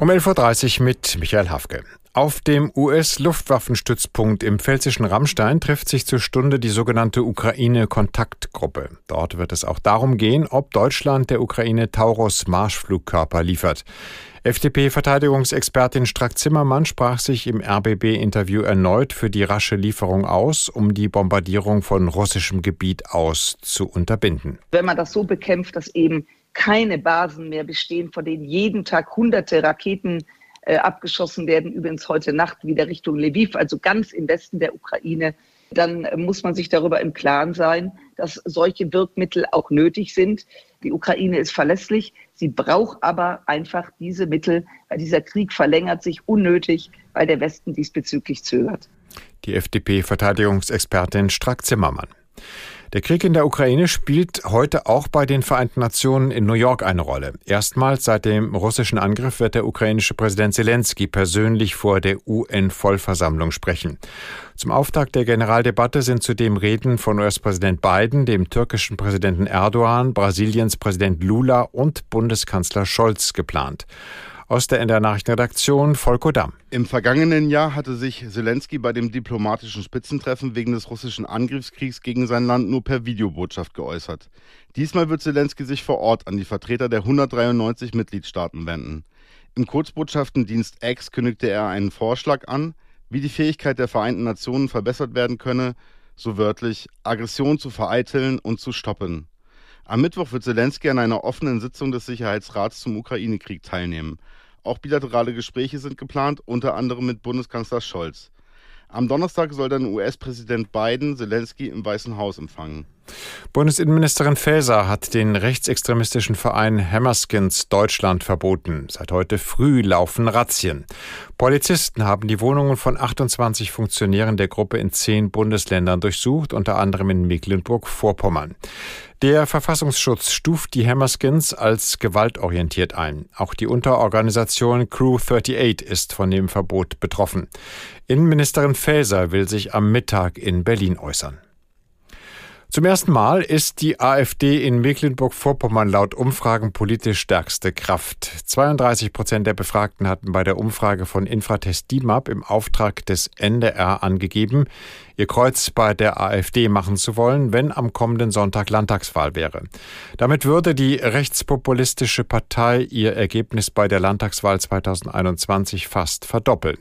Um 11.30 Uhr mit Michael Hafke. Auf dem US-Luftwaffenstützpunkt im pfälzischen Rammstein trifft sich zur Stunde die sogenannte Ukraine-Kontaktgruppe. Dort wird es auch darum gehen, ob Deutschland der Ukraine Taurus-Marschflugkörper liefert. FDP-Verteidigungsexpertin Strack-Zimmermann sprach sich im RBB-Interview erneut für die rasche Lieferung aus, um die Bombardierung von russischem Gebiet aus zu unterbinden. Wenn man das so bekämpft, dass eben keine Basen mehr bestehen, von denen jeden Tag hunderte Raketen äh, abgeschossen werden, übrigens heute Nacht wieder Richtung Lviv, also ganz im Westen der Ukraine, dann muss man sich darüber im Klaren sein, dass solche Wirkmittel auch nötig sind. Die Ukraine ist verlässlich, sie braucht aber einfach diese Mittel, weil dieser Krieg verlängert sich unnötig, weil der Westen diesbezüglich zögert. Die FDP-Verteidigungsexpertin Strack-Zimmermann. Der Krieg in der Ukraine spielt heute auch bei den Vereinten Nationen in New York eine Rolle. Erstmals seit dem russischen Angriff wird der ukrainische Präsident Zelensky persönlich vor der UN-Vollversammlung sprechen. Zum Auftakt der Generaldebatte sind zudem Reden von US-Präsident Biden, dem türkischen Präsidenten Erdogan, Brasiliens Präsident Lula und Bundeskanzler Scholz geplant. Aus der NDR Nachrichtenredaktion Volko Damm. Im vergangenen Jahr hatte sich Zelensky bei dem diplomatischen Spitzentreffen wegen des russischen Angriffskriegs gegen sein Land nur per Videobotschaft geäußert. Diesmal wird Zelensky sich vor Ort an die Vertreter der 193 Mitgliedstaaten wenden. Im Kurzbotschaftendienst X kündigte er einen Vorschlag an, wie die Fähigkeit der Vereinten Nationen verbessert werden könne, so wörtlich Aggression zu vereiteln und zu stoppen. Am Mittwoch wird Zelensky an einer offenen Sitzung des Sicherheitsrats zum Ukraine-Krieg teilnehmen. Auch bilaterale Gespräche sind geplant, unter anderem mit Bundeskanzler Scholz. Am Donnerstag soll dann US-Präsident Biden Zelensky im Weißen Haus empfangen. Bundesinnenministerin Faeser hat den rechtsextremistischen Verein Hammerskins Deutschland verboten. Seit heute früh laufen Razzien. Polizisten haben die Wohnungen von 28 Funktionären der Gruppe in zehn Bundesländern durchsucht, unter anderem in Mecklenburg-Vorpommern. Der Verfassungsschutz stuft die Hammerskins als gewaltorientiert ein. Auch die Unterorganisation Crew 38 ist von dem Verbot betroffen. Innenministerin Faeser will sich am Mittag in Berlin äußern. Zum ersten Mal ist die AfD in Mecklenburg-Vorpommern laut Umfragen politisch stärkste Kraft. 32 Prozent der Befragten hatten bei der Umfrage von Infratest DIMAP im Auftrag des NDR angegeben, ihr Kreuz bei der AfD machen zu wollen, wenn am kommenden Sonntag Landtagswahl wäre. Damit würde die rechtspopulistische Partei ihr Ergebnis bei der Landtagswahl 2021 fast verdoppeln.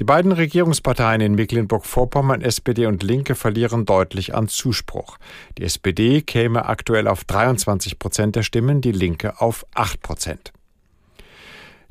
Die beiden Regierungsparteien in Mecklenburg-Vorpommern, SPD und Linke, verlieren deutlich an Zuspruch. Die SPD käme aktuell auf 23 Prozent der Stimmen, die Linke auf 8 Prozent.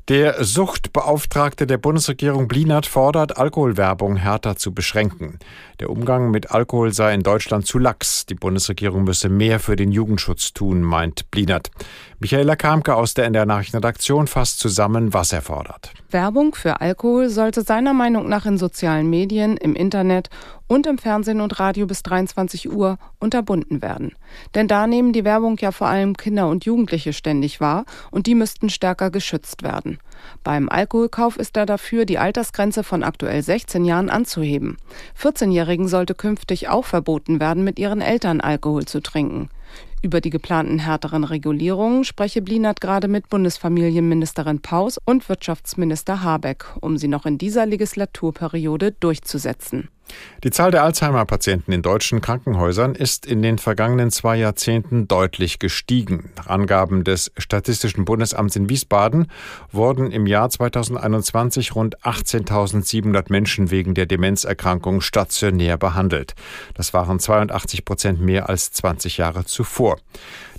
Der Suchtbeauftragte der Bundesregierung Blinert fordert, Alkoholwerbung härter zu beschränken. Der Umgang mit Alkohol sei in Deutschland zu lax. Die Bundesregierung müsse mehr für den Jugendschutz tun, meint Blinert. Michaela Kamke aus der NDR Nachrichtenredaktion fasst zusammen, was er fordert. Werbung für Alkohol sollte seiner Meinung nach in sozialen Medien, im Internet und im Fernsehen und Radio bis 23 Uhr unterbunden werden. Denn da nehmen die Werbung ja vor allem Kinder und Jugendliche ständig wahr und die müssten stärker geschützt werden. Beim Alkoholkauf ist er dafür, die Altersgrenze von aktuell 16 Jahren anzuheben. 14-Jährigen sollte künftig auch verboten werden, mit ihren Eltern Alkohol zu trinken. Über die geplanten härteren Regulierungen spreche Blinert gerade mit Bundesfamilienministerin Paus und Wirtschaftsminister Habeck, um sie noch in dieser Legislaturperiode durchzusetzen. Die Zahl der Alzheimer-Patienten in deutschen Krankenhäusern ist in den vergangenen zwei Jahrzehnten deutlich gestiegen. Nach Angaben des Statistischen Bundesamts in Wiesbaden wurden im Jahr 2021 rund 18.700 Menschen wegen der Demenzerkrankung stationär behandelt. Das waren 82 Prozent mehr als 20 Jahre zuvor.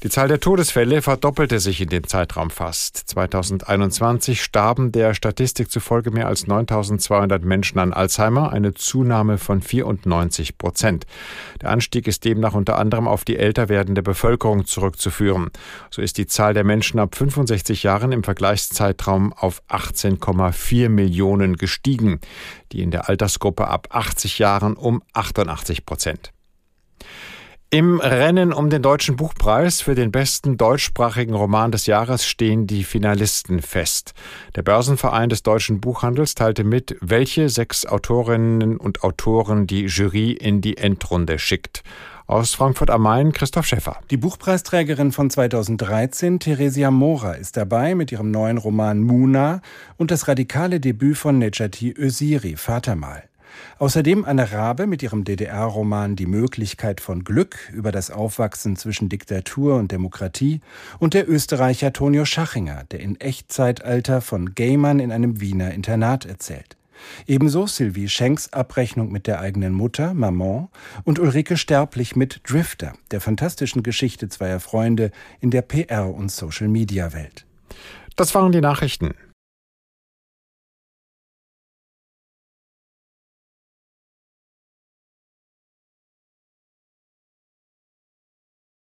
Die Zahl der Todesfälle verdoppelte sich in dem Zeitraum fast. 2021 starben der Statistik zufolge mehr als 9200 Menschen an Alzheimer, eine Zunahme von 94 Prozent. Der Anstieg ist demnach unter anderem auf die älter werdende Bevölkerung zurückzuführen. So ist die Zahl der Menschen ab 65 Jahren im Vergleichszeitraum auf 18,4 Millionen gestiegen, die in der Altersgruppe ab 80 Jahren um 88 Prozent. Im Rennen um den Deutschen Buchpreis für den besten deutschsprachigen Roman des Jahres stehen die Finalisten fest. Der Börsenverein des deutschen Buchhandels teilte mit, welche sechs Autorinnen und Autoren die Jury in die Endrunde schickt. Aus Frankfurt am Main Christoph Schäffer. Die Buchpreisträgerin von 2013, Theresia Mora, ist dabei mit ihrem neuen Roman Muna und das radikale Debüt von Necati Öziri, Vatermal. Außerdem Anne Rabe mit ihrem DDR-Roman Die Möglichkeit von Glück über das Aufwachsen zwischen Diktatur und Demokratie und der Österreicher Tonio Schachinger, der in Echtzeitalter von Gamern in einem Wiener Internat erzählt. Ebenso Sylvie Schenks Abrechnung mit der eigenen Mutter, Maman, und Ulrike Sterblich mit Drifter, der fantastischen Geschichte zweier Freunde in der PR- und Social-Media-Welt. Das waren die Nachrichten.